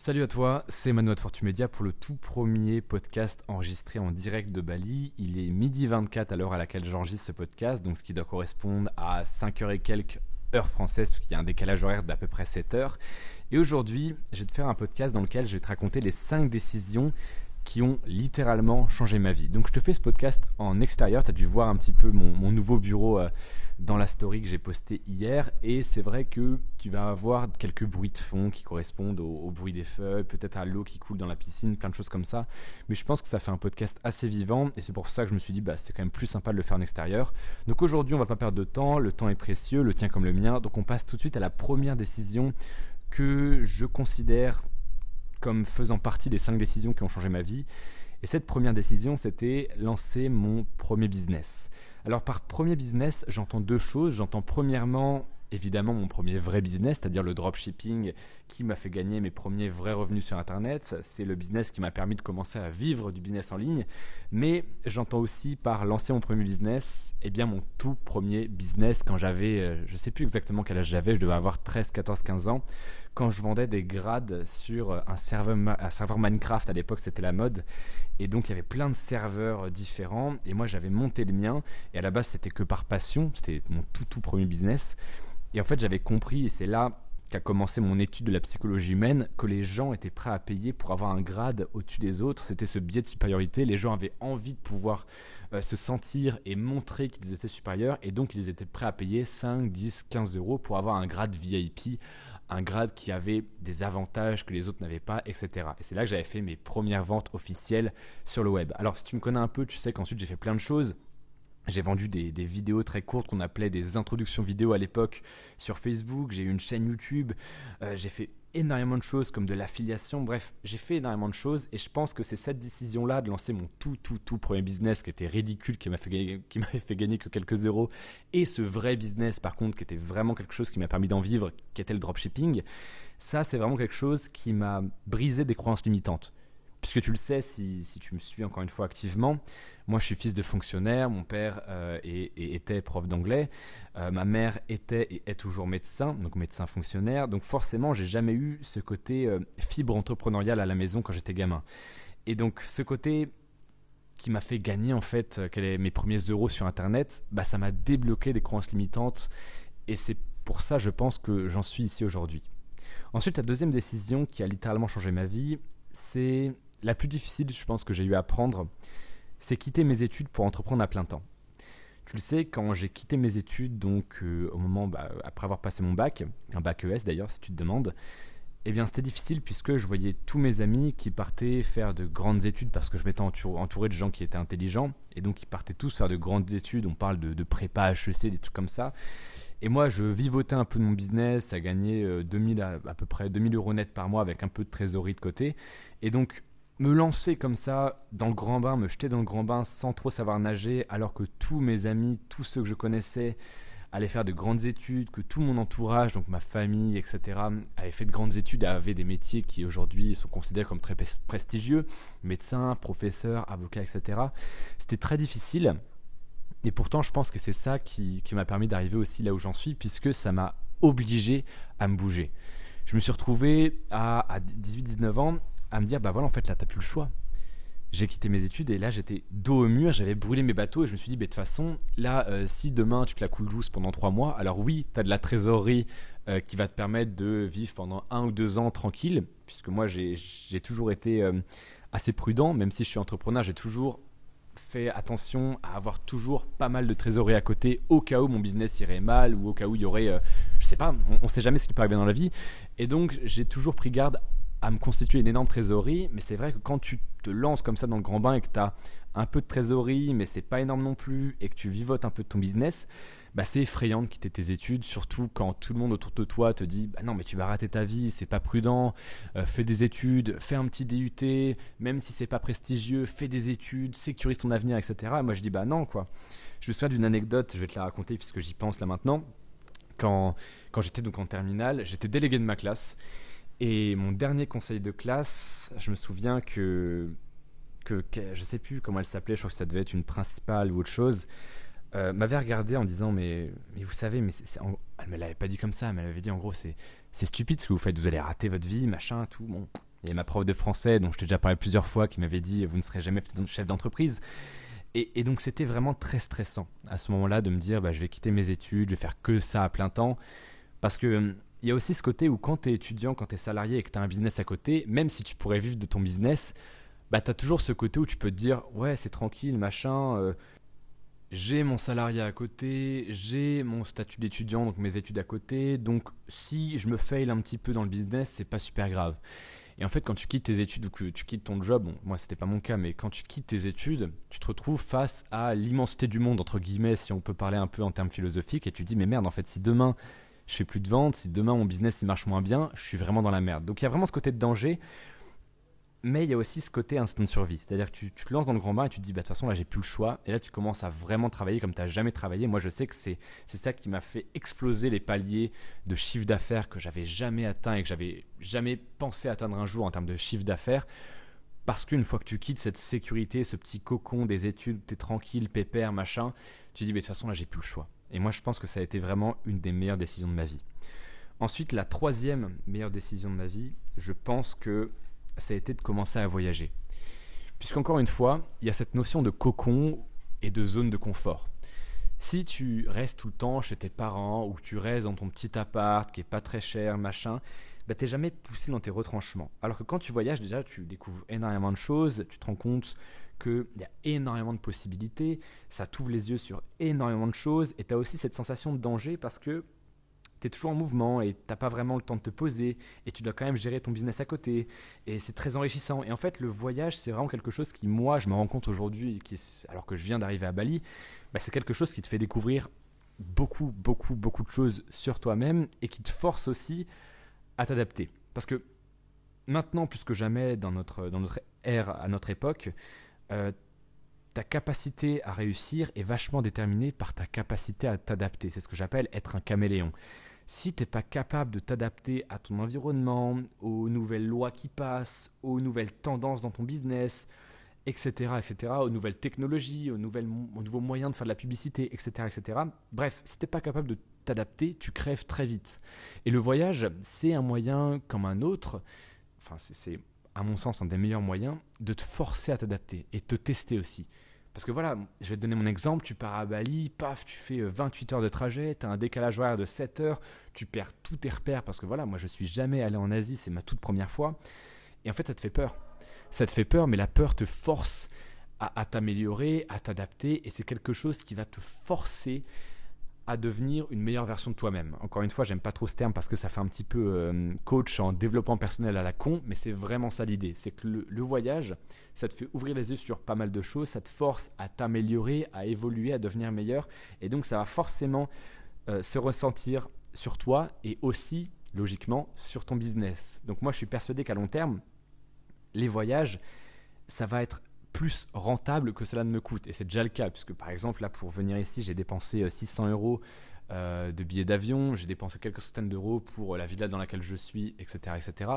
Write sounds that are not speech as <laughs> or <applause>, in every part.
Salut à toi, c'est Manu de Fortu Media pour le tout premier podcast enregistré en direct de Bali. Il est midi 24 à l'heure à laquelle j'enregistre ce podcast, donc ce qui doit correspondre à 5 heures et quelques heures françaises, puisqu'il y a un décalage horaire d'à peu près 7 heures. Et aujourd'hui, je vais te faire un podcast dans lequel je vais te raconter les 5 décisions qui ont littéralement changé ma vie. Donc je te fais ce podcast en extérieur, tu as dû voir un petit peu mon, nouveau bureau. Euh, dans la story que j'ai postée hier. Et c'est vrai que tu vas avoir quelques bruits de fond qui correspondent au, bruit des feuilles, peut-être à l'eau qui coule dans la piscine, plein de choses comme ça. Mais je pense que ça fait un podcast assez vivant et c'est pour ça que je me suis dit, bah, c'est quand même plus sympa de le faire en extérieur. Donc aujourd'hui, on va pas perdre de temps. Le temps est précieux, le tien comme le mien. Donc on passe tout de suite à la première décision que je considère comme faisant partie des cinq décisions qui ont changé ma vie. Et cette première décision, c'était lancer mon premier business. Alors par premier business, j'entends deux choses. J'entends premièrement évidemment mon premier vrai business, c'est-à-dire le dropshipping qui m'a fait gagner mes premiers vrais revenus sur Internet. C'est le business qui m'a permis de commencer à vivre du business en ligne. Mais j'entends aussi par lancer mon premier business, eh bien mon tout premier business quand j'avais, euh, je ne sais plus exactement quel âge j'avais, je devais avoir 13, 14, 15 ans, quand je vendais des grades sur un serveur, un serveur Minecraft. À l'époque, c'était la mode. Et donc, il y avait plein de serveurs différents. Et moi, j'avais monté le mien. Et à la base, c'était que par passion. C'était mon tout, tout premier business. Et en fait, j'avais compris, et c'est là qu'a commencé mon étude de la psychologie humaine, que les gens étaient prêts à payer pour avoir un grade au-dessus des autres. C'était ce biais de supériorité. Les gens avaient envie de pouvoir euh, se sentir et montrer qu'ils étaient supérieurs. Et donc, ils étaient prêts à payer 5, 10, 15 euros pour avoir un grade VIP un grade qui avait des avantages que les autres n'avaient pas, etc. Et c'est là que j'avais fait mes premières ventes officielles sur le web. Alors si tu me connais un peu, tu sais qu'ensuite j'ai fait plein de choses. J'ai vendu des, vidéos très courtes qu'on appelait des introductions vidéo à l'époque sur Facebook. J'ai eu une chaîne YouTube. Euh, j'ai fait énormément de choses comme de l'affiliation. Bref, j'ai fait énormément de choses et je pense que c'est cette décision-là de lancer mon tout, tout, tout premier business qui était ridicule, qui <laughs> m'avait fait, fait gagner que quelques euros et ce vrai business par contre qui était vraiment quelque chose qui m'a permis d'en vivre, qui était le dropshipping. Ça, c'est vraiment quelque chose qui m'a brisé des croyances limitantes puisque tu le sais, si, tu me suis encore une fois activement, moi je suis fils de fonctionnaire, mon père euh, était prof d'anglais, euh, ma mère était et est toujours médecin, donc médecin fonctionnaire, donc forcément j'ai jamais eu ce côté euh, fibre entrepreneuriale à la maison quand j'étais gamin. Et donc ce côté qui m'a fait gagner en fait mes premiers euros sur internet, bah, ça m'a débloqué des croyances limitantes et c'est pour ça je pense que j'en suis ici aujourd'hui. Ensuite, la deuxième décision qui a littéralement changé ma vie, c'est la plus difficile, je pense, que j'ai eu à prendre, c'est quitter mes études pour entreprendre à plein temps. Tu le sais, quand j'ai quitté mes études, donc euh, au moment, bah, après avoir passé mon bac, un bac ES d'ailleurs, si tu te demandes, eh bien c'était difficile puisque je voyais tous mes amis qui partaient faire de grandes études parce que je m'étais entouré de gens qui étaient intelligents et donc ils partaient tous faire de grandes études. On parle de, prépa, HEC, des trucs comme ça. Et moi, je vivotais un peu de mon business, à gagner 2000 à, à peu près 2000 euros net par mois avec un peu de trésorerie de côté. Et donc, me lancer comme ça dans le grand bain, me jeter dans le grand bain sans trop savoir nager, alors que tous mes amis, tous ceux que je connaissais, allaient faire de grandes études, que tout mon entourage, donc ma famille, etc., avait fait de grandes études avait des métiers qui aujourd'hui sont considérés comme très prestigieux, médecin, professeur, avocat, etc. C'était très difficile. Et pourtant, je pense que c'est ça qui, m'a permis d'arriver aussi là où j'en suis, puisque ça m'a obligé à me bouger. Je me suis retrouvé à, à 18-19 ans à me dire bah voilà en fait là t'as plus le choix j'ai quitté mes études et là j'étais dos au mur, j'avais brûlé mes bateaux et je me suis dit, bah, de toute façon, là, euh, si demain tu te la coules douce pendant trois mois, alors oui, tu as de la trésorerie euh, qui va te permettre de vivre pendant un ou deux ans tranquille, puisque moi j'ai toujours été euh, assez prudent, même si je suis entrepreneur, j'ai toujours fait attention à avoir toujours pas mal de trésorerie à côté au cas où mon business irait mal ou au cas où il y aurait, je sais pas, on, on sait jamais ce qui peut arriver dans la vie. Et donc j'ai toujours pris garde à me constituer une énorme trésorerie, mais c'est vrai que quand tu te lances comme ça dans le grand bain et que tu as un peu de trésorerie, mais c'est pas énorme non plus, et que tu vivotes un peu de ton business, bah c'est effrayant de quitter tes études, surtout quand tout le monde autour de toi te dit bah non mais tu vas rater ta vie, c'est pas prudent, euh, fais des études, fais un petit DUT, même si c'est pas prestigieux, fais des études, sécurise ton avenir, etc. moi je dis bah non quoi. Je me souviens d'une anecdote, je vais te la raconter puisque j'y pense là maintenant. Quand, quand j'étais donc en terminale, j'étais délégué de ma classe et mon dernier conseil de classe, je me souviens que, que, je sais plus comment elle s'appelait, je crois que ça devait être une principale ou autre chose, euh, m'avait regardé en disant mais, mais vous savez, mais c'est, elle me l'avait pas dit comme ça, mais elle m'avait dit en gros c'est, stupide ce que vous faites, vous allez rater votre vie, machin, tout. Bon, a ma prof de français, dont je t'ai déjà parlé plusieurs fois, qui m'avait dit Vous ne serez jamais chef d'entreprise. Et, donc c'était vraiment très stressant à ce moment-là de me dire bah, je vais quitter mes études, je vais faire que ça à plein temps. Parce que hum, il y a aussi ce côté où quand tu es étudiant, quand tu es salarié et que tu as un business à côté, même si tu pourrais vivre de ton business, bah, tu as toujours ce côté où tu peux te dire ouais c'est tranquille, machin, euh, j'ai mon salarié à côté, j'ai mon statut d'étudiant, donc mes études à côté, donc si je me fail un petit peu dans le business, c'est pas super grave. Et en fait, quand tu quittes tes études ou que tu quittes ton job, bon, moi c'était pas mon cas, mais quand tu quittes tes études, tu te retrouves face à l'immensité du monde, entre guillemets, si on peut parler un peu en termes philosophiques, et tu te dis, mais merde, en fait, si demain je fais plus de ventes, si demain mon business il marche moins bien, je suis vraiment dans la merde. Donc il y a vraiment ce côté de danger mais il y a aussi ce côté instinct de survie. C'est-à-dire que tu, te lances dans le grand bain et tu te dis, bah, de toute façon, là, j'ai plus le choix. Et là, tu commences à vraiment travailler comme tu n'as jamais travaillé. Moi, je sais que c'est ça qui m'a fait exploser les paliers de chiffre d'affaires que j'avais jamais atteint et que j'avais jamais pensé atteindre un jour en termes de chiffre d'affaires. Parce qu'une fois que tu quittes cette sécurité, ce petit cocon des études, tu es tranquille, pépère, machin, tu te dis, bah, de toute façon, là, j'ai plus le choix. Et moi, je pense que ça a été vraiment une des meilleures décisions de ma vie. Ensuite, la troisième meilleure décision de ma vie, je pense que ça a été de commencer à voyager. Puisqu'encore une fois, il y a cette notion de cocon et de zone de confort. Si tu restes tout le temps chez tes parents ou tu restes dans ton petit appart qui est pas très cher, machin, bah t'es jamais poussé dans tes retranchements. Alors que quand tu voyages, déjà, tu découvres énormément de choses, tu te rends compte qu'il y a énormément de possibilités, ça t'ouvre les yeux sur énormément de choses, et tu as aussi cette sensation de danger parce que tu es toujours en mouvement et t'as pas vraiment le temps de te poser et tu dois quand même gérer ton business à côté et c'est très enrichissant. Et en fait, le voyage, c'est vraiment quelque chose qui, moi, je me rends compte aujourd'hui, alors que je viens d'arriver à Bali, bah, c'est quelque chose qui te fait découvrir beaucoup, beaucoup, beaucoup de choses sur toi-même et qui te force aussi à t'adapter. Parce que maintenant, plus que jamais, dans notre, dans notre ère, à notre époque, euh, ta capacité à réussir est vachement déterminée par ta capacité à t'adapter. C'est ce que j'appelle être un caméléon si tu n'es pas capable de t'adapter à ton environnement, aux nouvelles lois qui passent, aux nouvelles tendances dans ton business, etc., etc., aux nouvelles technologies, aux, nouvelles, nouveaux moyens de faire de la publicité, etc., etc. Bref, si tu n'es pas capable de t'adapter, tu crèves très vite. Et le voyage, c'est un moyen comme un autre, enfin c'est à mon sens un des meilleurs moyens, de te forcer à t'adapter et te tester aussi. Parce que voilà, je vais te donner mon exemple, tu pars à Bali, paf, tu fais 28 euh, heures de trajet, tu as un décalage horaire de 7 heures, tu perds tous tes repères parce que voilà, moi je suis jamais allé en Asie, c'est ma toute première fois. Et en fait, ça te fait peur. Ça te fait peur, mais la peur te force à, à t'améliorer, à t'adapter, et c'est quelque chose qui va te forcer à devenir une meilleure version de toi-même. Encore une fois, j'aime pas trop ce terme parce que ça fait un petit peu euh, coach en développement personnel à la con, mais c'est vraiment ça l'idée. C'est que le, voyage, ça te fait ouvrir les yeux sur pas mal de choses, ça te force à t'améliorer, à évoluer, à devenir meilleur, et donc ça va forcément euh, se ressentir sur toi et aussi, logiquement, sur ton business. Donc moi, je suis persuadé qu'à long terme, les voyages, ça va être plus rentable que cela ne me coûte. Et c'est déjà le cas, puisque par exemple, là, pour venir ici, j'ai dépensé 600 euh, euros euh, de billets d'avion, j'ai dépensé quelques centaines d'euros pour la villa dans laquelle je suis, etc. etc.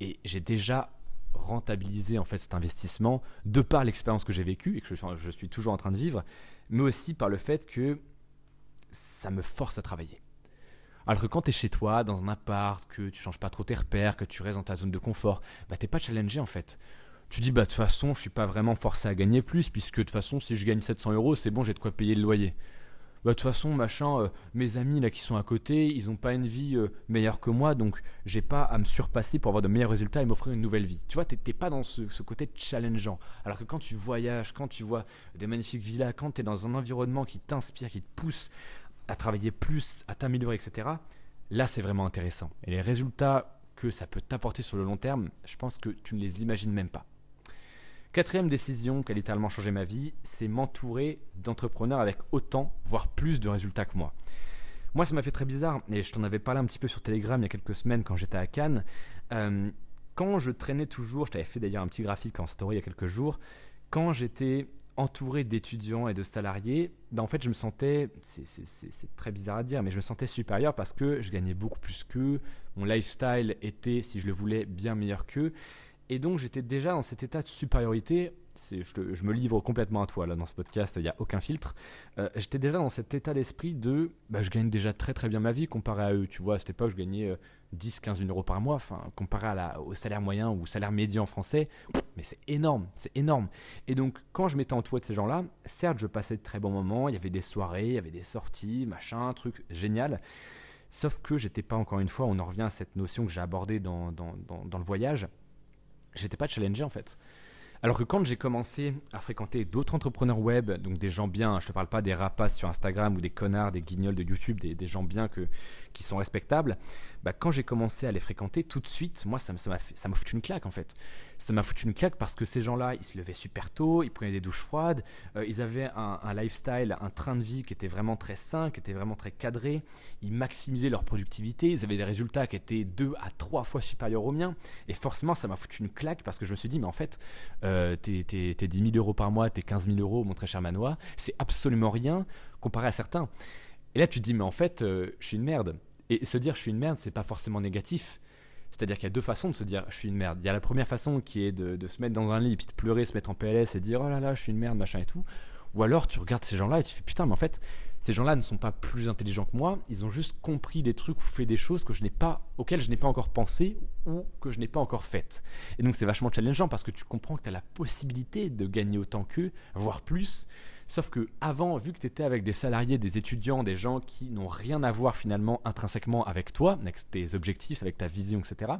Et j'ai déjà rentabilisé en fait cet investissement de par l'expérience que j'ai vécue et que je, je suis toujours en train de vivre, mais aussi par le fait que ça me force à travailler. Alors que quand tu es chez toi, dans un appart, que tu changes pas trop tes repères, que tu restes dans ta zone de confort, bah t'es pas challengé en fait tu dis bah de toute façon je suis pas vraiment forcé à gagner plus puisque de toute façon si je gagne 700 euros c'est bon j'ai de quoi payer le loyer. Bah de toute façon machin euh, mes amis là qui sont à côté ils ont pas une vie euh, meilleure que moi donc j'ai pas à me surpasser pour avoir de meilleurs résultats et m'offrir une nouvelle vie. Tu vois t'es pas dans ce, ce, côté challengeant. Alors que quand tu voyages quand tu vois des magnifiques villas quand tu es dans un environnement qui t'inspire qui te pousse à travailler plus à t'améliorer etc là c'est vraiment intéressant. Et les résultats que ça peut t'apporter sur le long terme je pense que tu ne les imagines même pas Quatrième décision qui a littéralement changé ma vie, c'est m'entourer d'entrepreneurs avec autant, voire plus de résultats que moi. Moi, ça m'a fait très bizarre, et je t'en avais parlé un petit peu sur Telegram il y a quelques semaines quand j'étais à Cannes. Euh, quand je traînais toujours, je t'avais fait d'ailleurs un petit graphique en story il y a quelques jours, quand j'étais entouré d'étudiants et de salariés, ben en fait je me sentais, c'est très bizarre à dire, mais je me sentais supérieur parce que je gagnais beaucoup plus qu'eux, mon lifestyle était, si je le voulais, bien meilleur qu'eux, Et donc j'étais déjà dans cet état de supériorité. Je, je, me livre complètement à toi là dans ce podcast, il n'y a aucun filtre. Euh, j'étais déjà dans cet état d'esprit de bah, je gagne déjà très très bien ma vie comparé à eux. Tu vois, à cette époque, je gagnais 10-15 000 euros par mois, enfin, comparé au salaire moyen ou salaire médian français, mais c'est énorme, c'est énorme. Et donc, quand je m'étais entouré de ces gens-là, certes, je passais de très bons moments, il y avait des soirées, il y avait des sorties, machin, truc génial. Sauf que j'étais pas, encore une fois, on en revient à cette notion que j'ai abordée dans le voyage, j'étais pas challengé en fait. Alors que quand j'ai commencé à fréquenter d'autres entrepreneurs web, donc des gens bien, je te parle pas des rapaces sur Instagram ou des connards, des guignols de YouTube, des, gens bien que, qui sont respectables, bah, quand j'ai commencé à les fréquenter, tout de suite, moi, ça m'a foutu une claque en fait. Ça m'a foutu une claque parce que ces gens-là, ils se levaient super tôt, ils prenaient des douches froides, euh, ils avaient un, lifestyle, un train de vie qui était vraiment très sain, qui était vraiment très cadré, ils maximisaient leur productivité, ils avaient des résultats qui étaient deux à trois fois supérieurs aux miens, et forcément, ça m'a foutu une claque parce que je me suis dit, mais en fait, euh, tes, tes, tes 10 000 euros par mois, tes 15 000 euros, mon très cher Manois, c'est absolument rien comparé à certains. Et là, tu te dis, mais en fait, euh, je suis une merde. Et se dire je suis une merde, c'est pas forcément négatif. C'est-à-dire qu'il y a deux façons de se dire je suis une merde. Il y a la première façon qui est de, se mettre dans un lit, puis de pleurer, se mettre en PLS et dire oh là là, je suis une merde, machin et tout. Ou alors tu regardes ces gens-là et tu fais putain, mais en fait, ces gens-là ne sont pas plus intelligents que moi, ils ont juste compris des trucs ou fait des choses que je pas, auxquelles je n'ai pas encore pensé ou que je n'ai pas encore faites. Et donc c'est vachement challengeant parce que tu comprends que tu as la possibilité de gagner autant qu'eux, voire plus. Sauf que avant, vu que tu étais avec des salariés, des étudiants, des gens qui n'ont rien à voir finalement intrinsèquement avec toi, avec tes objectifs, avec ta vision, etc.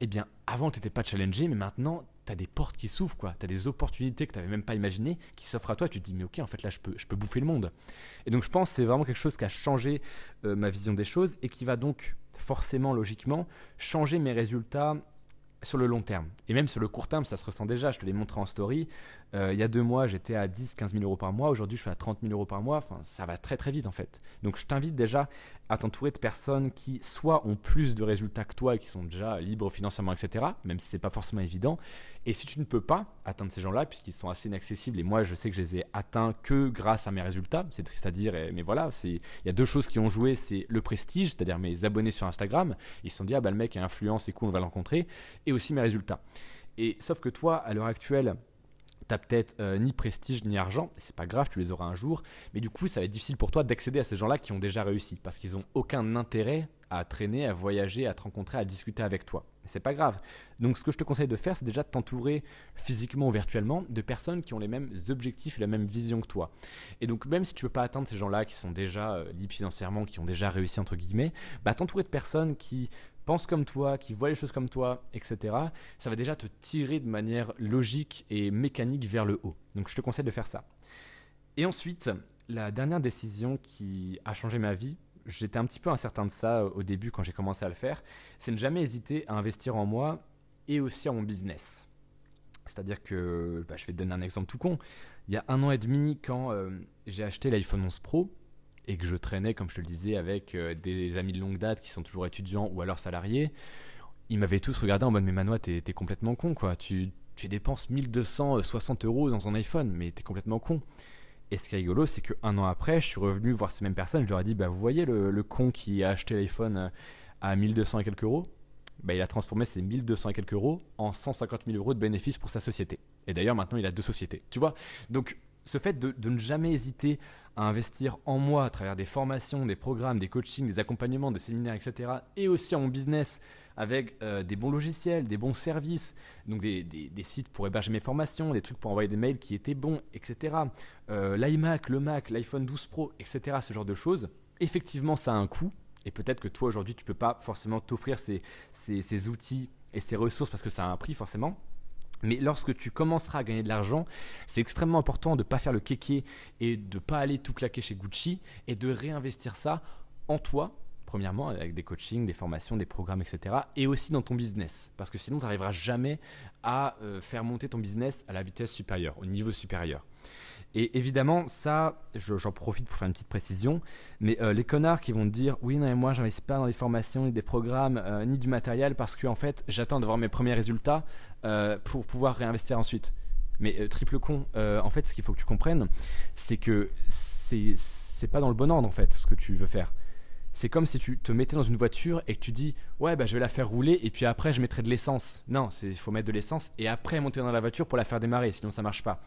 Eh bien, avant, tu n'étais pas challengé, mais maintenant, tu as des portes qui s'ouvrent, quoi. Tu as des opportunités que tu n'avais même pas imaginées qui s'offrent à toi. Tu te dis, mais ok, en fait, là, je peux, je peux bouffer le monde. Et donc, je pense que c'est vraiment quelque chose qui a changé euh, ma vision des choses et qui va donc forcément, logiquement, changer mes résultats sur le long terme. Et même sur le court terme, ça se ressent déjà. Je te l'ai montré en story. Euh, il y a deux mois, j'étais à 10, 15 000 euros par mois. Aujourd'hui, je suis à 30 000 euros par mois. Enfin, ça va très très vite en fait. Donc, je t'invite déjà à t'entourer de personnes qui soit ont plus de résultats que toi et qui sont déjà libres financièrement, etc. Même si c'est pas forcément évident. Et si tu ne peux pas atteindre ces gens-là, puisqu'ils sont assez inaccessibles, et moi, je sais que je les ai atteints que grâce à mes résultats. C'est triste à dire, mais voilà, il y a deux choses qui ont joué, c'est le prestige, c'est-à-dire mes abonnés sur Instagram. Ils se sont dit ah bah le mec est influent, c'est cool, on va le rencontrer, et aussi mes résultats. Et sauf que toi, à l'heure actuelle, t'as peut-être euh, ni prestige ni argent, c'est pas grave, tu les auras un jour, mais du coup ça va être difficile pour toi d'accéder à ces gens-là qui ont déjà réussi, parce qu'ils n'ont aucun intérêt à traîner, à voyager, à te rencontrer, à discuter avec toi. C'est pas grave. Donc ce que je te conseille de faire, c'est déjà de t'entourer physiquement ou virtuellement de personnes qui ont les mêmes objectifs et la même vision que toi. Et donc même si tu peux pas atteindre ces gens-là qui sont déjà euh, libres financièrement, qui ont déjà réussi entre guillemets, bah t'entourer de personnes qui pense comme toi, qui voit les choses comme toi, etc., ça va déjà te tirer de manière logique et mécanique vers le haut. Donc je te conseille de faire ça. Et ensuite, la dernière décision qui a changé ma vie, j'étais un petit peu incertain de ça au début quand j'ai commencé à le faire, c'est ne jamais hésiter à investir en moi et aussi en mon business. C'est-à-dire que, bah, je vais te donner un exemple tout con. Il y a un an et demi, quand euh, j'ai acheté l'iPhone 11 Pro, et que je traînais, comme je te le disais, avec euh, des amis de longue date qui sont toujours étudiants ou alors salariés, ils m'avaient tous regardé en mode Mais Manois, t'es es complètement con, quoi. Tu, tu dépenses 1260 euros dans un iPhone, mais t'es complètement con. Et ce qui est rigolo, c'est qu'un an après, je suis revenu voir ces mêmes personnes, je leur ai dit Bah, vous voyez le, con qui a acheté l'iPhone euh, à 1200 et quelques euros? Bah, il a transformé ces 1200 et quelques euros en 150 000 euros de bénéfices pour sa société. Et d'ailleurs, maintenant, il a deux sociétés. Tu vois? Donc, ce fait de, ne jamais hésiter à investir en moi à travers des formations, des programmes, des coachings, des accompagnements, des séminaires, etc. Et aussi en business avec euh, des bons logiciels, des bons services, donc des, des, des, sites pour héberger mes formations, des trucs pour envoyer des mails qui étaient bons, etc. Euh, L'iMac, le Mac, l'iPhone 12 Pro, etc. Ce genre de choses. Effectivement, ça a un coût. Et peut-être que toi aujourd'hui, tu ne peux pas forcément t'offrir ces, ces, ces outils et ces ressources parce que ça a un prix forcément. Mais lorsque tu commenceras à gagner de l'argent, c'est extrêmement important de ne pas faire le kéké et de ne pas aller tout claquer chez Gucci et de réinvestir ça en toi, premièrement avec des coachings, des formations, des programmes, etc. Et aussi dans ton business. Parce que sinon, tu n'arriveras jamais à euh, faire monter ton business à la vitesse supérieure, au niveau supérieur. Et évidemment, ça, j'en profite pour faire une petite précision, mais euh, les connards qui vont te dire oui, non, mais moi, j'investis pas dans des formations, ni des programmes, euh, ni du matériel parce que en fait, j'attends d'avoir mes premiers résultats euh, pour pouvoir réinvestir ensuite. Mais euh, triple con, euh, en fait, ce qu'il faut que tu comprennes, c'est que c'est pas dans le bon ordre en fait ce que tu veux faire. C'est comme si tu te mettais dans une voiture et que tu dis ouais bah je vais la faire rouler et puis après je mettrai de l'essence. Non, il faut mettre de l'essence et après monter dans la voiture pour la faire démarrer, sinon ça marche pas.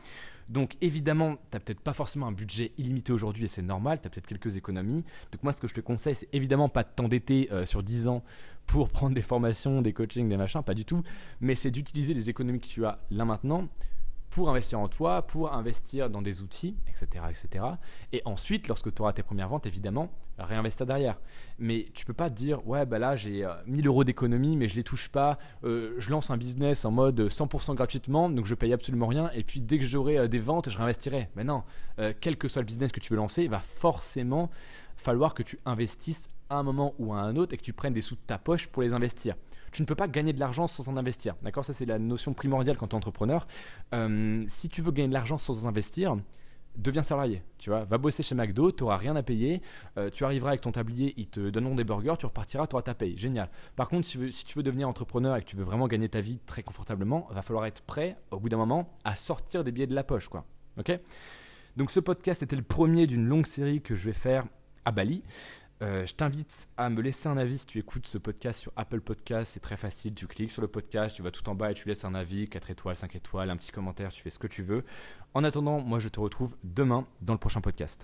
Donc évidemment, tu n'as peut-être pas forcément un budget illimité aujourd'hui et c'est normal, tu as peut-être quelques économies. Donc moi ce que je te conseille, c'est évidemment pas de t'endetter euh, sur 10 ans pour prendre des formations, des coachings, des machins, pas du tout, mais c'est d'utiliser les économies que tu as là maintenant pour investir en toi, pour investir dans des outils, etc. etc. Et ensuite, lorsque tu auras tes premières ventes, évidemment, réinvestir derrière. Mais tu peux pas te dire, ouais, bah là j'ai 1000 euh, euros d'économie, mais je les touche pas, euh, je lance un business en mode 100% gratuitement, donc je paye absolument rien, et puis dès que j'aurai euh, des ventes, je réinvestirai. Mais non, quel que soit le business que tu veux lancer, il va forcément falloir que tu investisses à un moment ou à un autre et que tu prennes des sous de ta poche pour les investir tu ne peux pas gagner de l'argent sans en investir. D'accord? Ça, c'est la notion primordiale quand tu es entrepreneur. Euh, si tu veux gagner de l'argent sans investir, deviens salarié. Tu vois, va bosser chez McDo, tu n'auras rien à payer. Euh, tu arriveras avec ton tablier, ils te donneront des burgers, tu repartiras, tu auras ta paye. Génial. Par contre, si, si, tu veux devenir entrepreneur et que tu veux vraiment gagner ta vie très confortablement, va falloir être prêt, au bout d'un moment, à sortir des billets de la poche. Quoi. Ok? Donc, ce podcast était le premier d'une longue série que je vais faire à Bali. Euh, je t'invite à me laisser un avis si tu écoutes ce podcast sur Apple Podcast. C'est très facile. Tu cliques sur le podcast, tu vas tout en bas et tu laisses un avis, 4 étoiles, 5 étoiles, un petit commentaire, tu fais ce que tu veux. En attendant, moi je te retrouve demain dans le prochain podcast.